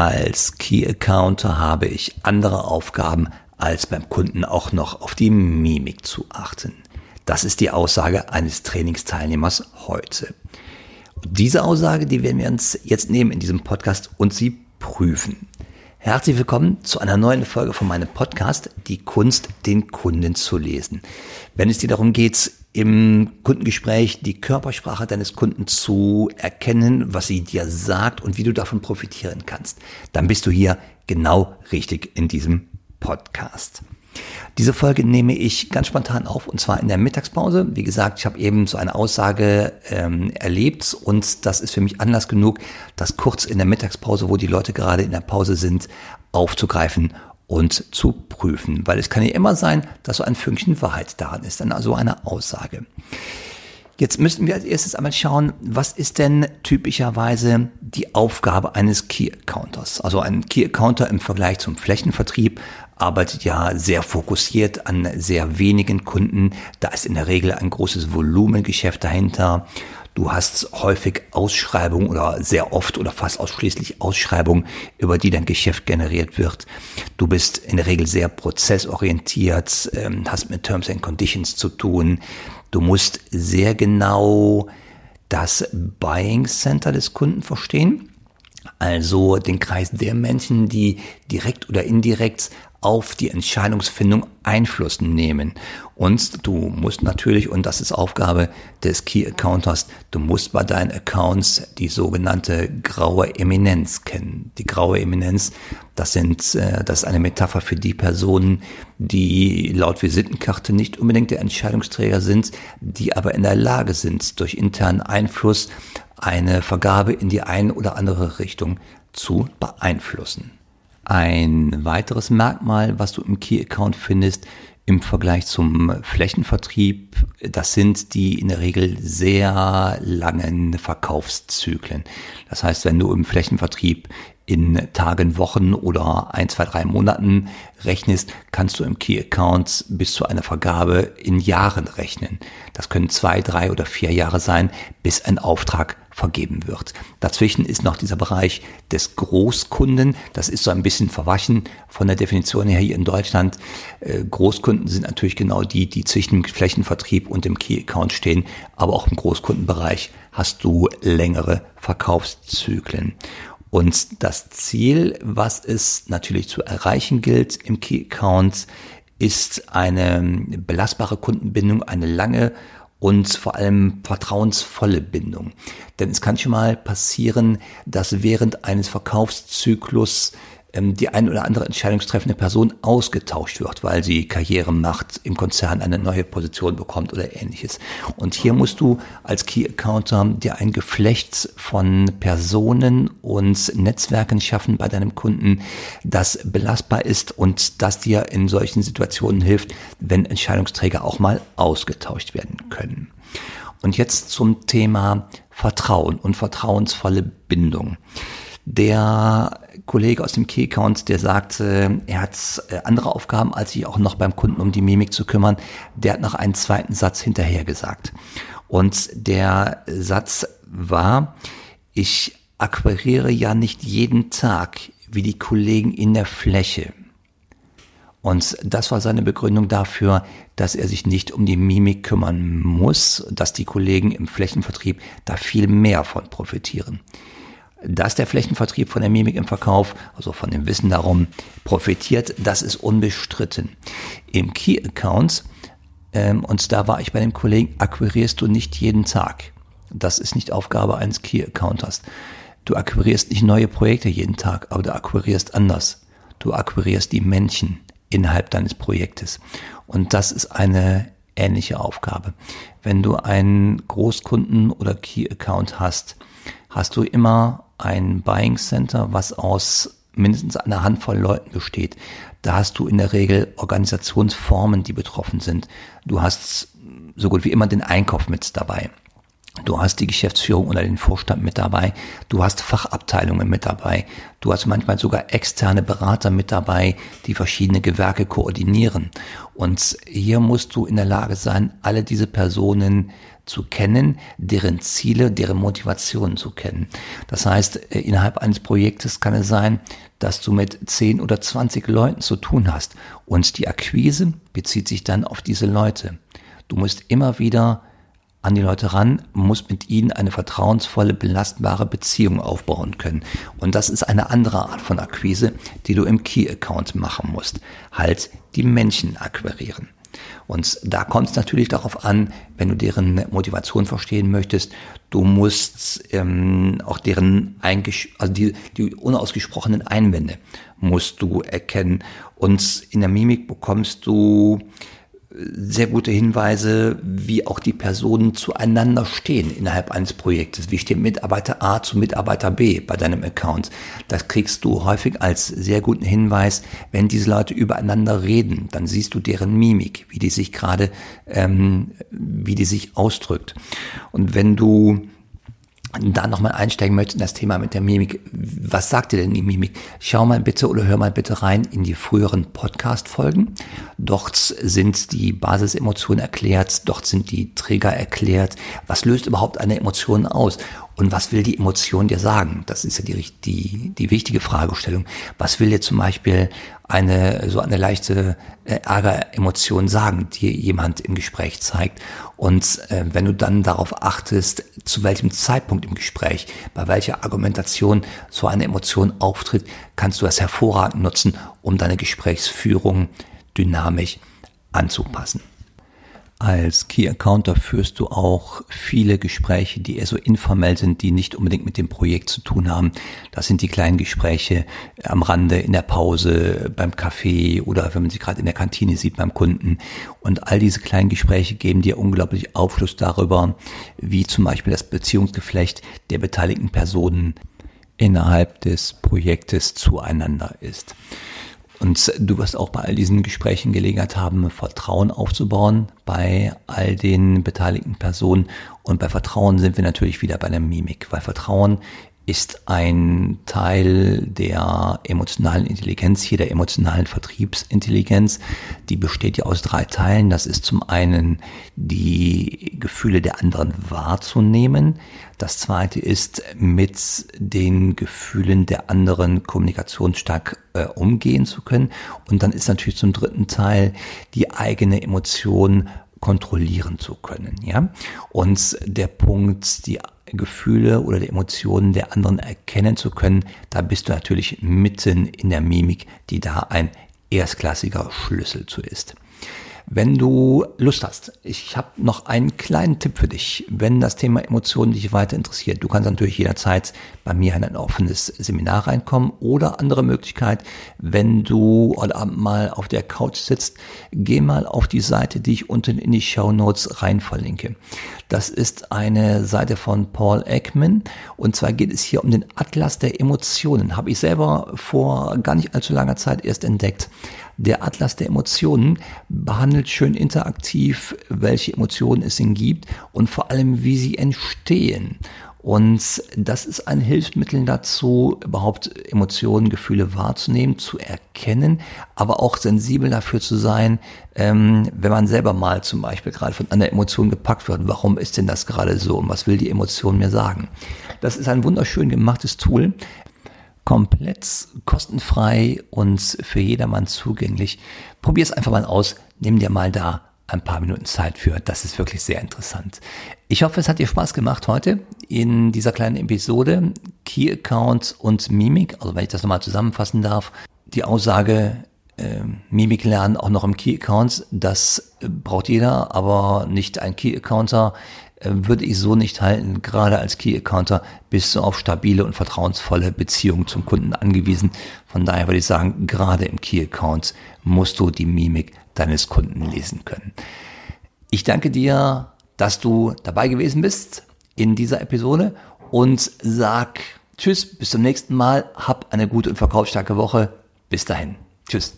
Als Key Accounter habe ich andere Aufgaben, als beim Kunden auch noch auf die Mimik zu achten. Das ist die Aussage eines Trainingsteilnehmers heute. Diese Aussage, die werden wir uns jetzt nehmen in diesem Podcast und sie prüfen. Herzlich willkommen zu einer neuen Folge von meinem Podcast, die Kunst, den Kunden zu lesen. Wenn es dir darum geht, im Kundengespräch die Körpersprache deines Kunden zu erkennen, was sie dir sagt und wie du davon profitieren kannst, dann bist du hier genau richtig in diesem Podcast. Diese Folge nehme ich ganz spontan auf und zwar in der Mittagspause. Wie gesagt, ich habe eben so eine Aussage ähm, erlebt und das ist für mich Anlass genug, das kurz in der Mittagspause, wo die Leute gerade in der Pause sind, aufzugreifen und zu prüfen. Weil es kann ja immer sein, dass so ein Fünkchen Wahrheit daran ist, dann also eine Aussage. Jetzt müssten wir als erstes einmal schauen, was ist denn typischerweise die Aufgabe eines Key Accounters? Also ein Key Accounter im Vergleich zum Flächenvertrieb arbeitet ja sehr fokussiert an sehr wenigen Kunden. Da ist in der Regel ein großes Volumengeschäft dahinter. Du hast häufig Ausschreibungen oder sehr oft oder fast ausschließlich Ausschreibungen, über die dein Geschäft generiert wird. Du bist in der Regel sehr prozessorientiert, ähm, hast mit Terms and Conditions zu tun. Du musst sehr genau das Buying Center des Kunden verstehen. Also den Kreis der Menschen, die direkt oder indirekt auf die Entscheidungsfindung Einfluss nehmen. Und du musst natürlich, und das ist Aufgabe des Key Accounters, du musst bei deinen Accounts die sogenannte graue Eminenz kennen. Die graue Eminenz, das sind, äh, das ist eine Metapher für die Personen, die laut Visitenkarte nicht unbedingt der Entscheidungsträger sind, die aber in der Lage sind, durch internen Einfluss eine Vergabe in die eine oder andere Richtung zu beeinflussen. Ein weiteres Merkmal, was du im Key Account findest, im Vergleich zum Flächenvertrieb, das sind die in der Regel sehr langen Verkaufszyklen. Das heißt, wenn du im Flächenvertrieb in Tagen, Wochen oder ein, zwei, drei Monaten rechnest, kannst du im Key Account bis zu einer Vergabe in Jahren rechnen. Das können zwei, drei oder vier Jahre sein, bis ein Auftrag vergeben wird. Dazwischen ist noch dieser Bereich des Großkunden. Das ist so ein bisschen verwaschen von der Definition her hier in Deutschland. Äh, Großkunden sind natürlich genau die, die zwischen dem Flächenvertrieb und dem Key Account stehen. Aber auch im Großkundenbereich hast du längere Verkaufszyklen. Und das Ziel, was es natürlich zu erreichen gilt im Key Account, ist eine belastbare Kundenbindung, eine lange und vor allem vertrauensvolle Bindung. Denn es kann schon mal passieren, dass während eines Verkaufszyklus die ein oder andere entscheidungstreffende Person ausgetauscht wird, weil sie Karriere macht, im Konzern eine neue Position bekommt oder ähnliches. Und hier musst du als Key Accounter dir ein Geflecht von Personen und Netzwerken schaffen bei deinem Kunden, das belastbar ist und das dir in solchen Situationen hilft, wenn Entscheidungsträger auch mal ausgetauscht werden können. Und jetzt zum Thema Vertrauen und vertrauensvolle Bindung. Der Kollege aus dem Key Account, der sagte, er hat äh, andere Aufgaben, als sich auch noch beim Kunden um die Mimik zu kümmern. Der hat noch einen zweiten Satz hinterher gesagt. Und der Satz war, ich akquiriere ja nicht jeden Tag wie die Kollegen in der Fläche. Und das war seine Begründung dafür, dass er sich nicht um die Mimik kümmern muss, dass die Kollegen im Flächenvertrieb da viel mehr von profitieren dass der Flächenvertrieb von der Mimik im Verkauf, also von dem Wissen darum, profitiert, das ist unbestritten. Im Key Accounts, ähm, und da war ich bei dem Kollegen, akquirierst du nicht jeden Tag. Das ist nicht Aufgabe eines Key Accounters. Du akquirierst nicht neue Projekte jeden Tag, aber du akquirierst anders. Du akquirierst die Menschen innerhalb deines Projektes. Und das ist eine ähnliche Aufgabe. Wenn du einen Großkunden oder Key Account hast, hast du immer ein Buying Center, was aus mindestens einer Handvoll Leuten besteht. Da hast du in der Regel Organisationsformen, die betroffen sind. Du hast so gut wie immer den Einkauf mit dabei. Du hast die Geschäftsführung oder den Vorstand mit dabei. Du hast Fachabteilungen mit dabei. Du hast manchmal sogar externe Berater mit dabei, die verschiedene Gewerke koordinieren. Und hier musst du in der Lage sein, alle diese Personen zu kennen, deren Ziele, deren Motivationen zu kennen. Das heißt, äh, innerhalb eines Projektes kann es sein, dass du mit 10 oder 20 Leuten zu tun hast. Und die Akquise bezieht sich dann auf diese Leute. Du musst immer wieder an die Leute ran, muss mit ihnen eine vertrauensvolle, belastbare Beziehung aufbauen können. Und das ist eine andere Art von Akquise, die du im Key-Account machen musst. Halt die Menschen akquirieren. Und da kommt es natürlich darauf an, wenn du deren Motivation verstehen möchtest, du musst ähm, auch deren Eingesch also die, die unausgesprochenen Einwände musst du erkennen. Und in der Mimik bekommst du sehr gute Hinweise, wie auch die Personen zueinander stehen innerhalb eines Projektes. Wie steht Mitarbeiter A zu Mitarbeiter B bei deinem Account? Das kriegst du häufig als sehr guten Hinweis, wenn diese Leute übereinander reden. Dann siehst du deren Mimik, wie die sich gerade, ähm, wie die sich ausdrückt. Und wenn du da nochmal einsteigen möchte in das Thema mit der Mimik. Was sagt dir denn die Mimik? Schau mal bitte oder hör mal bitte rein in die früheren Podcast-Folgen. Dort sind die Basisemotionen erklärt, dort sind die Trigger erklärt. Was löst überhaupt eine Emotion aus? Und was will die Emotion dir sagen? Das ist ja die, die, die wichtige Fragestellung. Was will dir zum Beispiel eine, so eine leichte äh, Ärgeremotion sagen, die jemand im Gespräch zeigt? Und äh, wenn du dann darauf achtest, zu welchem Zeitpunkt im Gespräch, bei welcher Argumentation so eine Emotion auftritt, kannst du das hervorragend nutzen, um deine Gesprächsführung dynamisch anzupassen. Als Key Accounter führst du auch viele Gespräche, die eher so informell sind, die nicht unbedingt mit dem Projekt zu tun haben. Das sind die kleinen Gespräche am Rande, in der Pause, beim Kaffee oder wenn man sie gerade in der Kantine sieht beim Kunden. Und all diese kleinen Gespräche geben dir unglaublich Aufschluss darüber, wie zum Beispiel das Beziehungsgeflecht der beteiligten Personen innerhalb des Projektes zueinander ist. Und du wirst auch bei all diesen Gesprächen Gelegenheit haben, Vertrauen aufzubauen bei all den beteiligten Personen. Und bei Vertrauen sind wir natürlich wieder bei der Mimik, weil Vertrauen ist ein Teil der emotionalen Intelligenz, hier der emotionalen Vertriebsintelligenz. Die besteht ja aus drei Teilen. Das ist zum einen die Gefühle der anderen wahrzunehmen. Das zweite ist mit den Gefühlen der anderen kommunikationsstark äh, umgehen zu können. Und dann ist natürlich zum dritten Teil die eigene Emotion kontrollieren zu können, ja. Und der Punkt, die Gefühle oder die Emotionen der anderen erkennen zu können, da bist du natürlich mitten in der Mimik, die da ein erstklassiger Schlüssel zu ist. Wenn du Lust hast, ich habe noch einen kleinen Tipp für dich, wenn das Thema Emotionen dich weiter interessiert. Du kannst natürlich jederzeit bei mir in ein offenes Seminar reinkommen oder andere Möglichkeit, wenn du heute Abend mal auf der Couch sitzt, geh mal auf die Seite, die ich unten in die Show Notes rein verlinke. Das ist eine Seite von Paul Ekman und zwar geht es hier um den Atlas der Emotionen. Habe ich selber vor gar nicht allzu langer Zeit erst entdeckt. Der Atlas der Emotionen behandelt schön interaktiv, welche Emotionen es denn gibt und vor allem, wie sie entstehen. Und das ist ein Hilfsmittel dazu, überhaupt Emotionen, Gefühle wahrzunehmen, zu erkennen, aber auch sensibel dafür zu sein, ähm, wenn man selber mal zum Beispiel gerade von einer Emotion gepackt wird. Warum ist denn das gerade so und was will die Emotion mir sagen? Das ist ein wunderschön gemachtes Tool komplett kostenfrei und für jedermann zugänglich. Probier es einfach mal aus. Nimm dir mal da ein paar Minuten Zeit für. Das ist wirklich sehr interessant. Ich hoffe, es hat dir Spaß gemacht heute in dieser kleinen Episode Key Account und Mimik. Also wenn ich das nochmal zusammenfassen darf. Die Aussage, äh, Mimik lernen auch noch im Key Account, das braucht jeder, aber nicht ein Key Accounter. Äh, würde ich so nicht halten. Gerade als Key Accounter bist du auf stabile und vertrauensvolle Beziehungen zum Kunden angewiesen. Von daher würde ich sagen, gerade im Key Account musst du die Mimik deines Kunden lesen können. Ich danke dir, dass du dabei gewesen bist in dieser Episode und sag Tschüss, bis zum nächsten Mal. Hab eine gute und verkaufsstarke Woche. Bis dahin. Tschüss.